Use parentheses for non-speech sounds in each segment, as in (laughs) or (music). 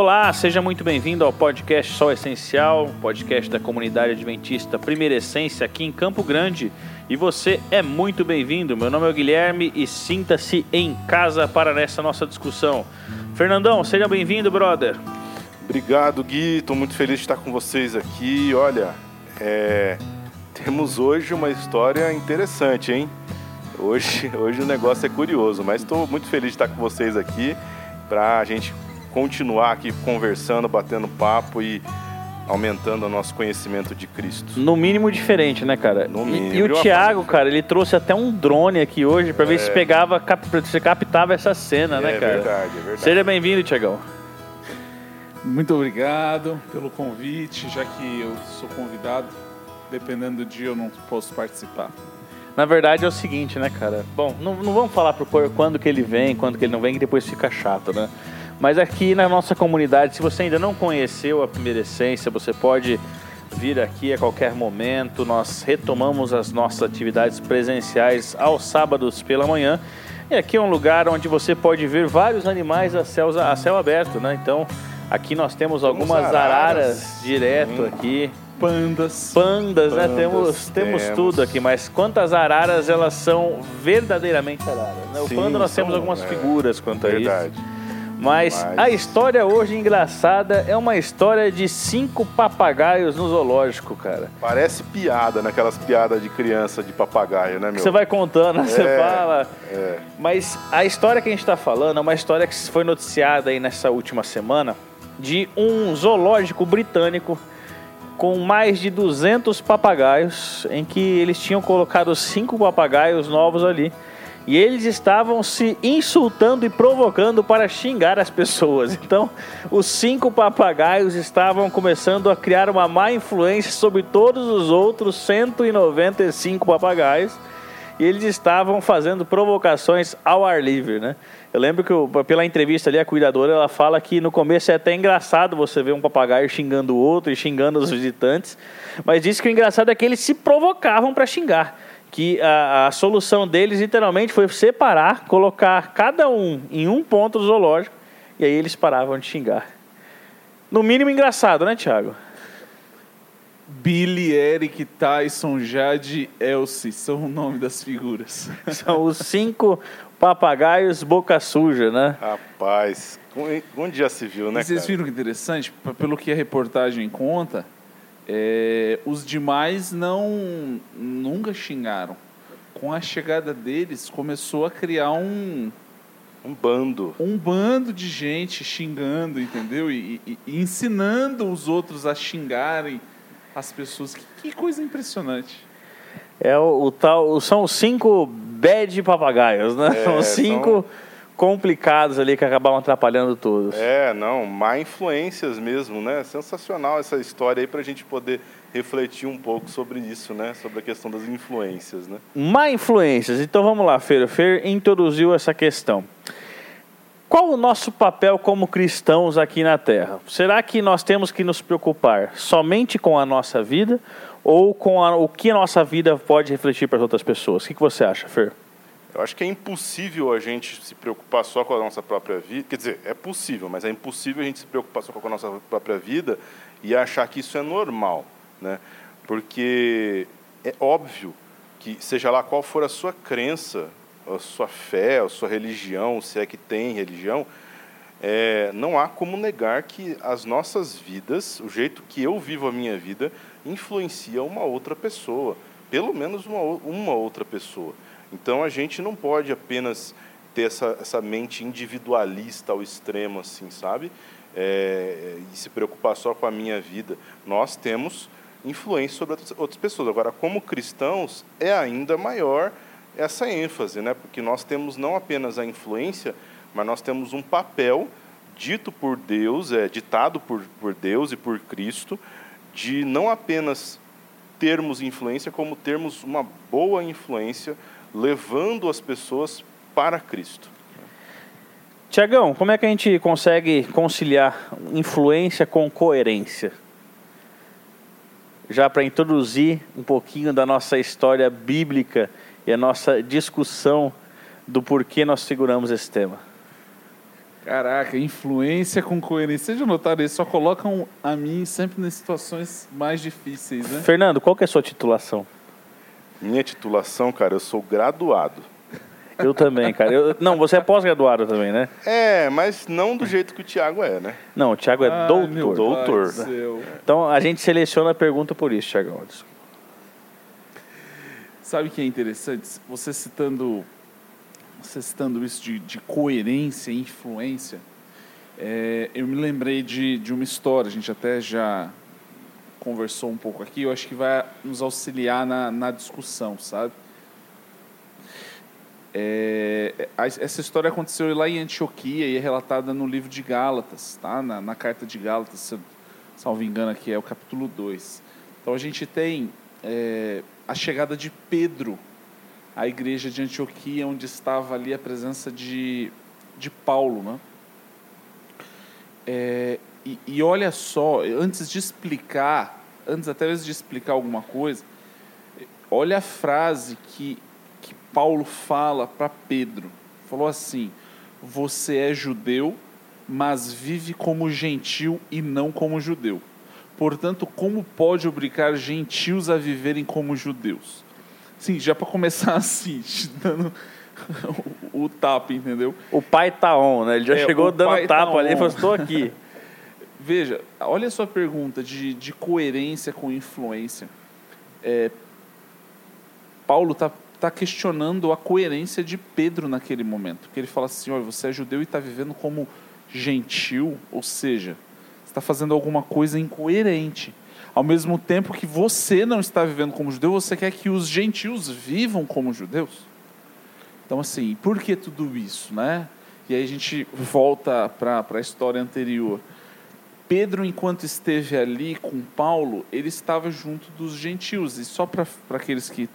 Olá, seja muito bem-vindo ao podcast Sol Essencial, podcast da comunidade adventista Primeira Essência aqui em Campo Grande. E você é muito bem-vindo. Meu nome é Guilherme e sinta-se em casa para essa nossa discussão. Fernandão, seja bem-vindo, brother. Obrigado, Gui. Estou muito feliz de estar com vocês aqui. Olha, é... temos hoje uma história interessante, hein? Hoje, (laughs) hoje o negócio é curioso, mas estou muito feliz de estar com vocês aqui para a gente continuar aqui conversando, batendo papo e aumentando o nosso conhecimento de Cristo. No mínimo diferente, né, cara? No mínimo. E, e o Thiago, cara, ele trouxe até um drone aqui hoje para ver é. se pegava, cap, se captava essa cena, é, né, cara? É verdade, é verdade. Seja bem-vindo, Thiagão. Muito obrigado pelo convite, já que eu sou convidado, dependendo do dia eu não posso participar. Na verdade é o seguinte, né, cara? Bom, não, não vamos falar pro quando que ele vem, quando que ele não vem, que depois fica chato, né? Mas aqui na nossa comunidade, se você ainda não conheceu a Primeira Essência, você pode vir aqui a qualquer momento. Nós retomamos as nossas atividades presenciais aos sábados pela manhã. E aqui é um lugar onde você pode ver vários animais a céu, a céu aberto, né? Então, aqui nós temos algumas araras, araras direto hum. aqui. Pandas. Pandas, né? Temos, temos, temos tudo aqui, mas quantas araras elas são verdadeiramente araras? Né? O Sim, panda nós temos algumas é, figuras quanto verdade. a isso. Mas, a história hoje engraçada é uma história de cinco papagaios no zoológico, cara. Parece piada, naquelas piadas de criança de papagaio, né, meu? Você vai contando, (laughs) é, você fala. É. Mas a história que a gente está falando é uma história que foi noticiada aí nessa última semana de um zoológico britânico com mais de 200 papagaios, em que eles tinham colocado cinco papagaios novos ali e eles estavam se insultando e provocando para xingar as pessoas. Então, os cinco papagaios estavam começando a criar uma má influência sobre todos os outros 195 papagaios. E eles estavam fazendo provocações ao ar livre, né? Eu lembro que pela entrevista ali a cuidadora ela fala que no começo é até engraçado você ver um papagaio xingando o outro e xingando os visitantes, mas disse que o engraçado é que eles se provocavam para xingar que a, a, solução deles literalmente foi separar, colocar cada um em um ponto do zoológico e aí eles paravam de xingar. No mínimo engraçado, né, Thiago? Billy, Eric, Tyson, Jade, Elsie são o nome das figuras. (laughs) São os cinco papagaios boca suja, né? Rapaz, onde já se viu, né? E vocês viram que interessante? Pelo que a reportagem conta, é, os demais não nunca xingaram. Com a chegada deles, começou a criar um um bando, um bando de gente xingando, entendeu? E, e, e ensinando os outros a xingarem as pessoas. Que, que coisa impressionante. É o, o, tal, são os cinco bad papagaios, né? É, (laughs) são cinco são complicados ali que acabam atrapalhando todos. É, não, má influências mesmo, né? Sensacional essa história aí para a gente poder refletir um pouco sobre isso, né? Sobre a questão das influências, né? Má influências. Então vamos lá, Fer. Fer introduziu essa questão. Qual o nosso papel como cristãos aqui na Terra? Será que nós temos que nos preocupar somente com a nossa vida ou com a, o que a nossa vida pode refletir para as outras pessoas? O que, que você acha, Fer? Eu acho que é impossível a gente se preocupar só com a nossa própria vida. Quer dizer, é possível, mas é impossível a gente se preocupar só com a nossa própria vida e achar que isso é normal, né? Porque é óbvio que seja lá qual for a sua crença, a sua fé, a sua religião, se é que tem religião, é, não há como negar que as nossas vidas, o jeito que eu vivo a minha vida, influencia uma outra pessoa, pelo menos uma, uma outra pessoa. Então a gente não pode apenas ter essa, essa mente individualista ao extremo, assim, sabe? É, e se preocupar só com a minha vida. Nós temos influência sobre outras pessoas. Agora, como cristãos, é ainda maior essa ênfase, né? Porque nós temos não apenas a influência, mas nós temos um papel dito por Deus, é ditado por, por Deus e por Cristo, de não apenas termos influência, como termos uma boa influência levando as pessoas para Cristo. Tiagão, como é que a gente consegue conciliar influência com coerência? Já para introduzir um pouquinho da nossa história bíblica e a nossa discussão do porquê nós seguramos esse tema. Caraca, influência com coerência. Vocês já notaram isso? Só colocam a mim sempre nas situações mais difíceis, né? Fernando, qual que é a sua titulação? Minha titulação, cara, eu sou graduado. Eu também, cara. Eu, não, você é pós-graduado também, né? É, mas não do jeito que o Thiago é, né? Não, o Thiago é Ai, doutor. doutor. Então a gente seleciona a pergunta por isso, Thiago. Sabe o que é interessante? Você citando, você citando isso de, de coerência e influência, é, eu me lembrei de, de uma história, a gente até já conversou um pouco aqui, eu acho que vai nos auxiliar na, na discussão, sabe? É, essa história aconteceu lá em Antioquia e é relatada no livro de Gálatas, tá? na, na carta de Gálatas, se salvo engano aqui, é o capítulo 2. Então a gente tem é, a chegada de Pedro à igreja de Antioquia, onde estava ali a presença de, de Paulo. Né? É, e, e olha só, antes de explicar, antes até mesmo de explicar alguma coisa, olha a frase que Paulo fala para Pedro. Falou assim: Você é judeu, mas vive como gentil e não como judeu. Portanto, como pode obrigar gentios a viverem como judeus? Sim, já para começar (laughs) assim, te dando o, o tapa, entendeu? O pai tá on, né? Ele já É, chegou dando tá tapa ali e falou: estou aqui. (laughs) Veja, olha a sua pergunta de, de coerência com influência. É, Paulo está tá questionando a coerência de Pedro naquele momento. Porque ele fala assim: olha, você é judeu e está vivendo como gentil, ou seja, está fazendo alguma coisa incoerente. Ao mesmo tempo que você não está vivendo como judeu, você quer que os gentios vivam como judeus. Então, assim, por que tudo isso, né? E aí a gente volta para a história anterior. Pedro, enquanto esteve ali com Paulo, ele estava junto dos gentios. E só para aqueles que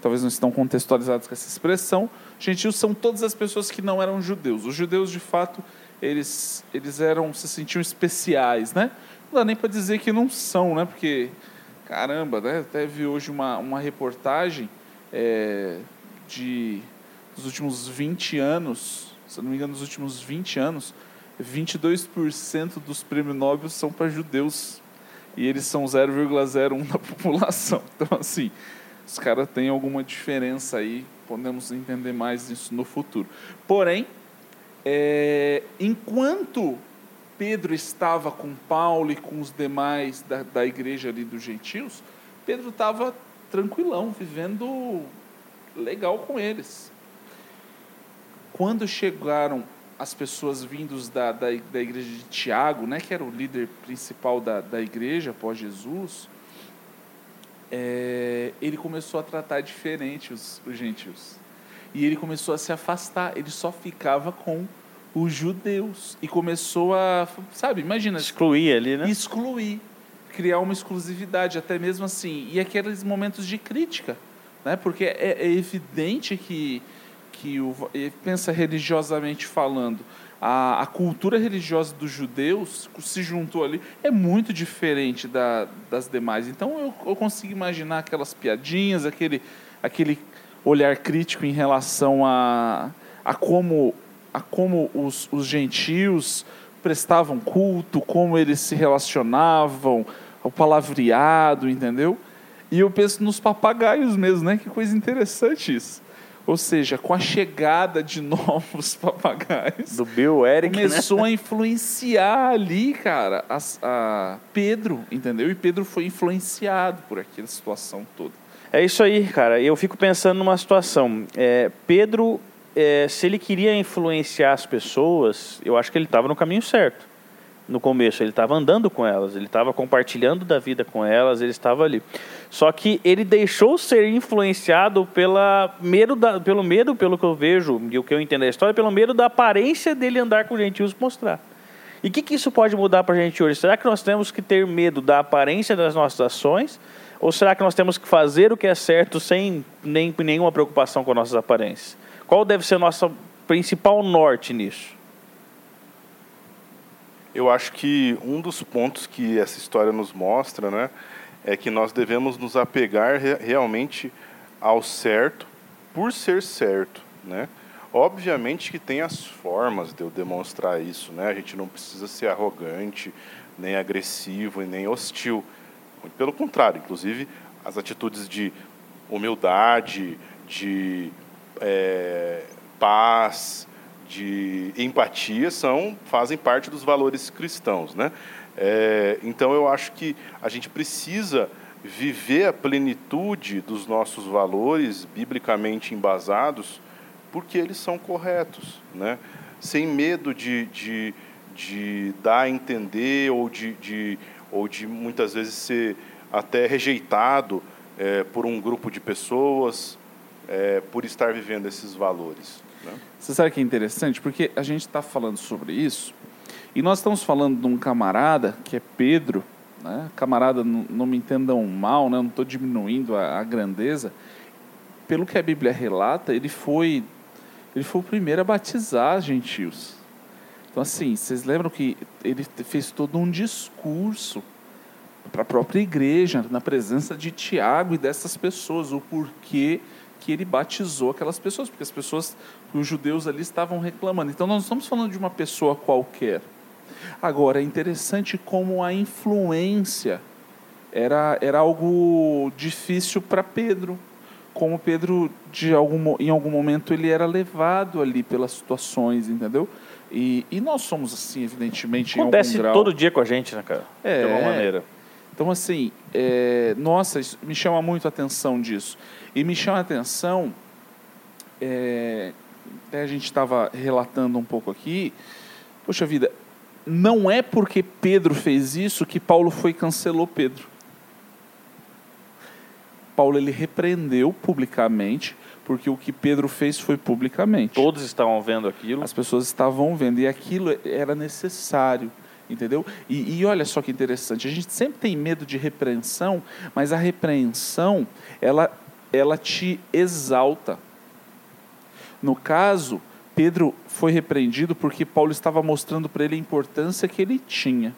talvez não estão contextualizados com essa expressão, gentios são todas as pessoas que não eram judeus. Os judeus, de fato, eles, eles eram se sentiam especiais, né? Não dá nem para dizer que não são, né? Porque, caramba, né? Até vi hoje uma, uma reportagem é, de dos últimos 20 anos, se não me engano, dos últimos 20 anos, 22% dos prêmios Nobel são para judeus. E eles são 0,01 da (laughs) população. Então, assim, os caras têm alguma diferença aí, podemos entender mais isso no futuro. Porém, é, enquanto Pedro estava com Paulo e com os demais da, da igreja ali dos gentios, Pedro estava tranquilão, vivendo legal com eles. Quando chegaram as pessoas vindos da, da, da igreja de Tiago, né, que era o líder principal da, da igreja após Jesus, é, ele começou a tratar diferente os, os gentios. E ele começou a se afastar, ele só ficava com os judeus. E começou a, sabe, imagina, Excluir ali, né? excluir, criar uma exclusividade, até mesmo assim. E aqueles momentos de crítica, né? porque é, é evidente que, que o, pensa religiosamente falando, a, a cultura religiosa dos judeus se juntou ali, é muito diferente da, das demais. Então eu, eu consigo imaginar aquelas piadinhas, aquele, aquele olhar crítico em relação a, a como, a como os, os gentios prestavam culto, como eles se relacionavam, o palavreado, entendeu? E eu penso nos papagaios mesmo, né? Que coisa interessante isso. Ou seja, com a chegada de (laughs) novos papagaios, Do Bill Eric, né? começou a influenciar ali, cara, as- a, Pedro, entendeu? E Pedro foi influenciado por aquela situação toda. É isso aí, cara. Eu fico pensando numa situação. É, Pedro, é, se ele queria influenciar as pessoas, eu acho que ele estava no caminho certo. No começo, ele estava andando com elas, ele estava compartilhando da vida com elas, ele estava ali. Só que ele deixou ser influenciado pela medo da, pelo medo, pelo que eu vejo e o que eu entendo da história, pelo medo da aparência dele andar com gentios mostrar. E o que, que isso pode mudar para a gente hoje? Será que nós temos que ter medo da aparência das nossas ações? Ou será que nós temos que fazer o que é certo sem nem, nenhuma preocupação com nossas aparências? Qual deve ser o nosso principal norte nisso? Eu acho que um dos pontos que essa história nos mostra, né, é que nós devemos nos apegar re realmente ao certo por ser certo, né? Obviamente que tem as formas de eu demonstrar isso, né? A gente não precisa ser arrogante, nem agressivo e nem hostil. Pelo contrário, inclusive as atitudes de humildade, de é, paz, de empatia são fazem parte dos valores cristãos, né? É, então eu acho que a gente precisa viver a plenitude dos nossos valores biblicamente embasados, porque eles são corretos, né? Sem medo de, de, de dar a entender ou de, de, ou de muitas vezes ser até rejeitado é, por um grupo de pessoas é, por estar vivendo esses valores. Né? Você sabe que é interessante? Porque a gente está falando sobre isso e nós estamos falando de um camarada que é Pedro, né? camarada, não, me entendam mal, né? não estou diminuindo a, a, grandeza. Pelo que a Bíblia relata, ele foi, ele foi o primeiro a batizar gentios. Então, assim, vocês lembram que ele fez todo um discurso para a própria igreja, na presença de Tiago e dessas pessoas, o porquê que ele batizou aquelas pessoas, porque as pessoas, os judeus ali estavam reclamando. Então, nós não estamos falando de uma pessoa qualquer. Agora, é interessante como a influência era, era algo difícil para Pedro. Como Pedro, de algum, em algum momento, ele era levado ali pelas situações, entendeu? E, e nós somos assim, evidentemente, Acontece em algum grau. todo dia com a gente, né, cara? É, de alguma maneira. Então, assim, é, nossa, me chama muito a atenção disso. E me chama a atenção, é, a gente estava relatando um pouco aqui, poxa vida, não é porque Pedro fez isso que Paulo foi e cancelou Pedro. Paulo ele repreendeu publicamente, porque o que Pedro fez foi publicamente. Todos estavam vendo aquilo. As pessoas estavam vendo e aquilo era necessário entendeu? E, e, olha só que interessante, a gente sempre tem medo de repreensão, mas a repreensão ela ela te exalta. No caso, Pedro foi repreendido porque Paulo estava mostrando para ele a importância que ele tinha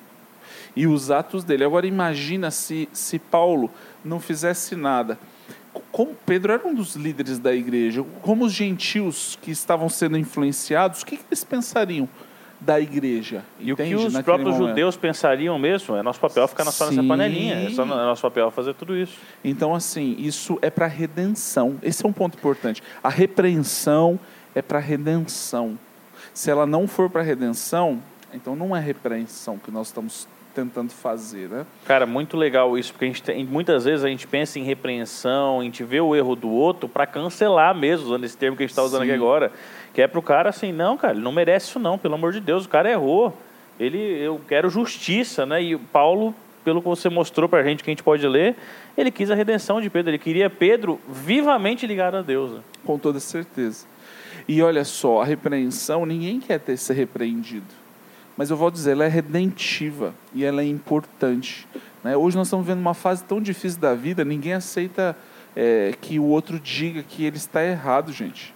e os atos dele. Agora imagina se se Paulo não fizesse nada. Como Pedro era um dos líderes da igreja, como os gentios que estavam sendo influenciados, o que, que eles pensariam? Da igreja. E entende? o que os Naquele próprios momento. judeus pensariam mesmo, é nosso papel ficar só nessa panelinha, é, só, é nosso papel fazer tudo isso. Então, assim, isso é para redenção. Esse é um ponto importante. A repreensão é para redenção. Se ela não for para redenção, então não é repreensão que nós estamos tentando fazer, né? Cara, muito legal isso, porque a gente tem, muitas vezes a gente pensa em repreensão, a gente vê o erro do outro para cancelar mesmo, usando esse termo que a gente está usando Sim. aqui agora. Que é pro cara assim, não, cara, ele não merece isso não, pelo amor de Deus, o cara errou. Ele, eu quero justiça, né? E Paulo, pelo que você mostrou para a gente, que a gente pode ler, ele quis a redenção de Pedro. Ele queria Pedro vivamente ligado a Deus. Né? Com toda certeza. E olha só, a repreensão, ninguém quer ter ser repreendido. Mas eu vou dizer, ela é redentiva e ela é importante. Né? Hoje nós estamos vendo uma fase tão difícil da vida, ninguém aceita é, que o outro diga que ele está errado, gente.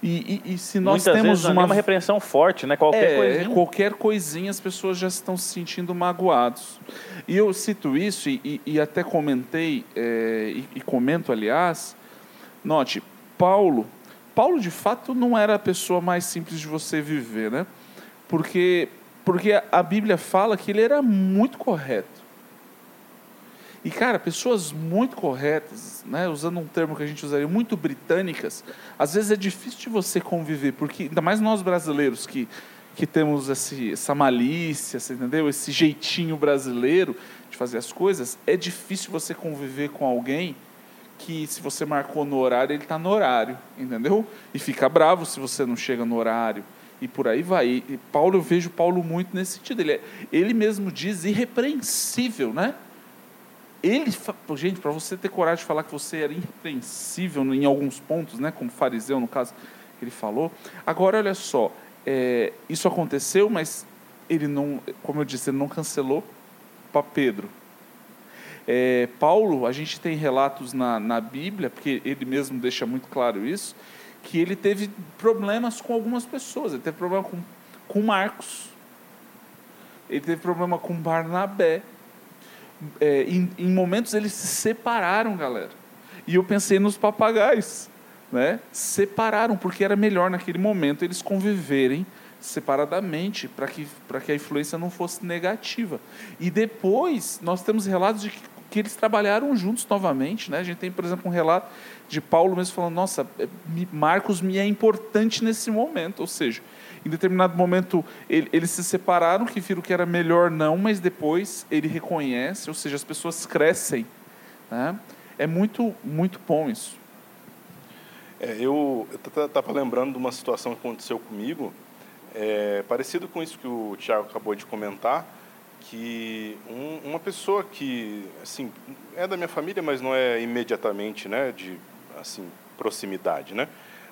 E, e, e se nós Muitas temos uma... uma repreensão forte, né? Qualquer é, coisinha. Qualquer coisinha as pessoas já estão se sentindo magoados. E eu cito isso e, e até comentei, é, e, comento, aliás, note, Paulo, Paulo de fato não era a pessoa mais simples de você viver, né? Porque, porque a Bíblia fala que ele era muito correto. E, cara, pessoas muito corretas, né, usando um termo que a gente usaria, muito britânicas, às vezes é difícil de você conviver, porque, ainda mais nós brasileiros que, que temos esse, essa malícia, entendeu? Esse jeitinho brasileiro de fazer as coisas, é difícil você conviver com alguém que, se você marcou no horário, ele está no horário, entendeu? E fica bravo se você não chega no horário. E por aí vai. E Paulo, eu vejo Paulo muito nesse sentido. Ele, é, ele mesmo diz irrepreensível, né? ele, gente, para você ter coragem de falar que você era irrepreensível em alguns pontos, né, como fariseu no caso que ele falou. Agora, olha só, é, isso aconteceu, mas ele não, como eu disse, ele não cancelou para Pedro. É, Paulo, a gente tem relatos na, na Bíblia, porque ele mesmo deixa muito claro isso, que ele teve problemas com algumas pessoas. Ele teve problema com, com Marcos, ele teve problema com Barnabé é, em, em momentos eles se separaram, galera. E eu pensei nos papagaios. né, separaram, porque era melhor naquele momento eles conviverem separadamente para que, que a influência não fosse negativa. E depois nós temos relatos de que, que, eles trabalharam juntos novamente. Né? A gente tem, por exemplo, um relato de Paulo mesmo falando: Nossa, é, Marcos me é importante nesse momento. Ou seja, em determinado momento ele, eles se separaram, que viram que era melhor não, mas depois ele reconhece, ou seja, as pessoas crescem. Né? É muito, muito bom isso. É, eu estava lembrando de uma situação que aconteceu comigo, é, parecido com isso que o Tiago acabou de comentar, que um, uma pessoa que assim é da minha família, mas não é imediatamente, né, de assim proximidade, né,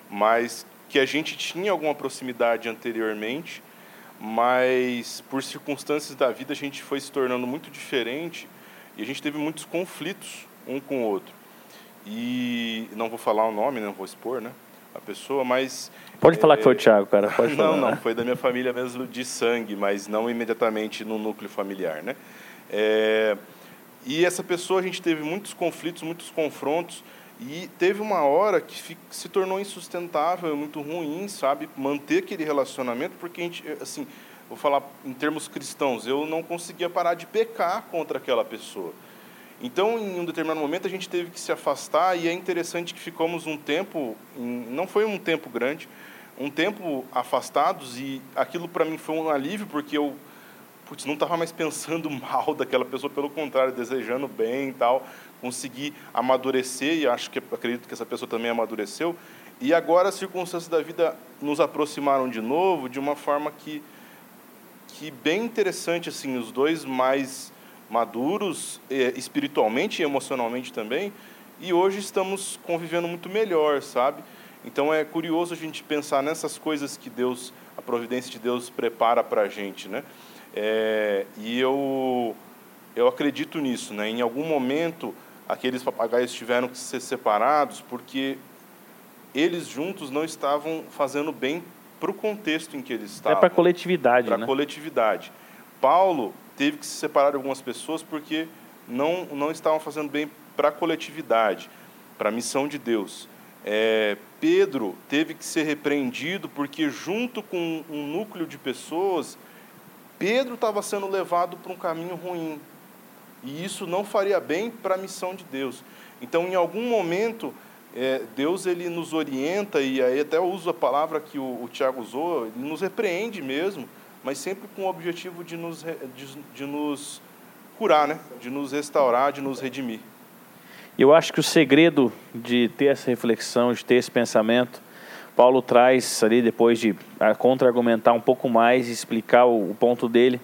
mas que a gente tinha alguma proximidade anteriormente, mas por circunstâncias da vida a gente foi se tornando muito diferente e a gente teve muitos conflitos um com o outro. E não vou falar o nome, não vou expor, né? A pessoa, mas. Pode falar que foi o Thiago, cara. Pode (laughs) não, falar. não, foi da minha família mesmo de sangue, mas não imediatamente no núcleo familiar, né? É, e essa pessoa a gente teve muitos conflitos, muitos confrontos, e teve uma hora que se tornou insustentável, muito ruim, sabe? Manter aquele relacionamento, porque a gente, assim, vou falar em termos cristãos, eu não conseguia parar de pecar contra aquela pessoa. Então, em um determinado momento, a gente teve que se afastar e é interessante que ficamos um tempo, não foi um tempo grande, um tempo afastados e aquilo para mim foi um alívio porque eu putz, não estava mais pensando (laughs) mal daquela pessoa, pelo contrário, desejando bem e tal, consegui amadurecer e acho que acredito que essa pessoa também amadureceu. E agora as circunstâncias da vida nos aproximaram de novo de uma forma que que bem interessante assim, os dois mais maduros eh, espiritualmente e emocionalmente também, e hoje estamos convivendo muito melhor, sabe? Então é curioso a gente pensar nessas coisas que Deus, a providência de Deus prepara para a gente, né? É, e eu eu acredito nisso, né? Em algum momento aqueles papagaios tiveram que ser separados porque eles juntos não estavam fazendo bem para o contexto em que eles é estavam. É para a coletividade, Para né? a coletividade. Paulo teve que se separar de algumas pessoas porque não, não estavam fazendo bem para a coletividade, para a missão de Deus. É, Pedro teve que ser repreendido porque, junto com um núcleo de pessoas, Pedro estava sendo levado para um caminho ruim. E isso não faria bem para a missão de Deus. Então, em algum momento, é, Deus ele nos orienta, e aí até uso a palavra que o, o Tiago usou, ele nos repreende mesmo, mas sempre com o objetivo de nos, de, de nos curar, né? de nos restaurar, de nos redimir. Eu acho que o segredo de ter essa reflexão, de ter esse pensamento, Paulo traz ali depois de contra-argumentar um pouco mais e explicar o, o, ponto dele,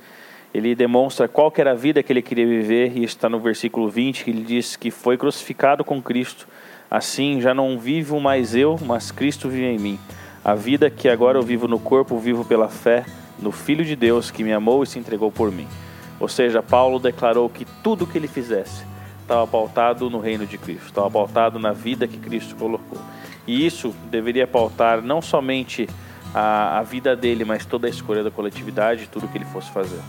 ele demonstra qual era a vida que ele queria viver, e está no versículo 20, que ele diz que foi crucificado com Cristo, assim já não vivo mais eu, mas Cristo vive em mim. A vida que agora eu vivo no corpo, vivo pela fé no Filho de Deus que me amou e se entregou por mim. Ou seja, Paulo declarou que tudo que ele fizesse estava pautado no reino de Cristo, estava pautado na vida que Cristo colocou. E isso deveria pautar não somente a, a vida dele, mas toda a escolha da coletividade, tudo que ele fosse fazer.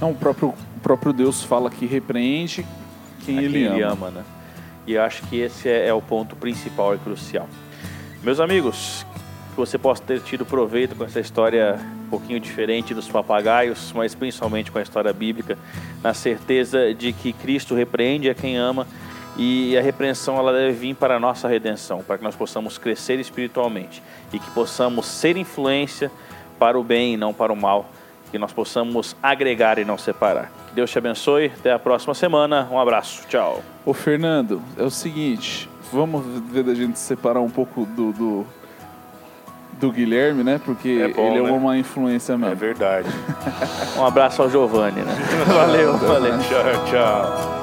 Não, o próprio, o próprio Deus fala que repreende quem, ele, quem ama. ele ama. Né? E eu acho que esse é, é o ponto principal e crucial. Meus amigos, que você possa ter tido proveito com essa história um pouquinho diferente dos papagaios, mas principalmente com a história bíblica, na certeza de que Cristo repreende a quem ama e a repreensão ela deve vir para a nossa redenção, para que nós possamos crescer espiritualmente e que possamos ser influência para o bem e não para o mal, que nós possamos agregar e não separar. Que Deus te abençoe, até a próxima semana, um abraço, tchau. Ô Fernando, é o seguinte, vamos ver da gente separar um pouco do, do do Guilherme, né? Porque é bom, ele é né? uma influência mesmo. É verdade. (laughs) um abraço ao Giovanni, né? (laughs) Valeu, valeu. Tchau, tchau.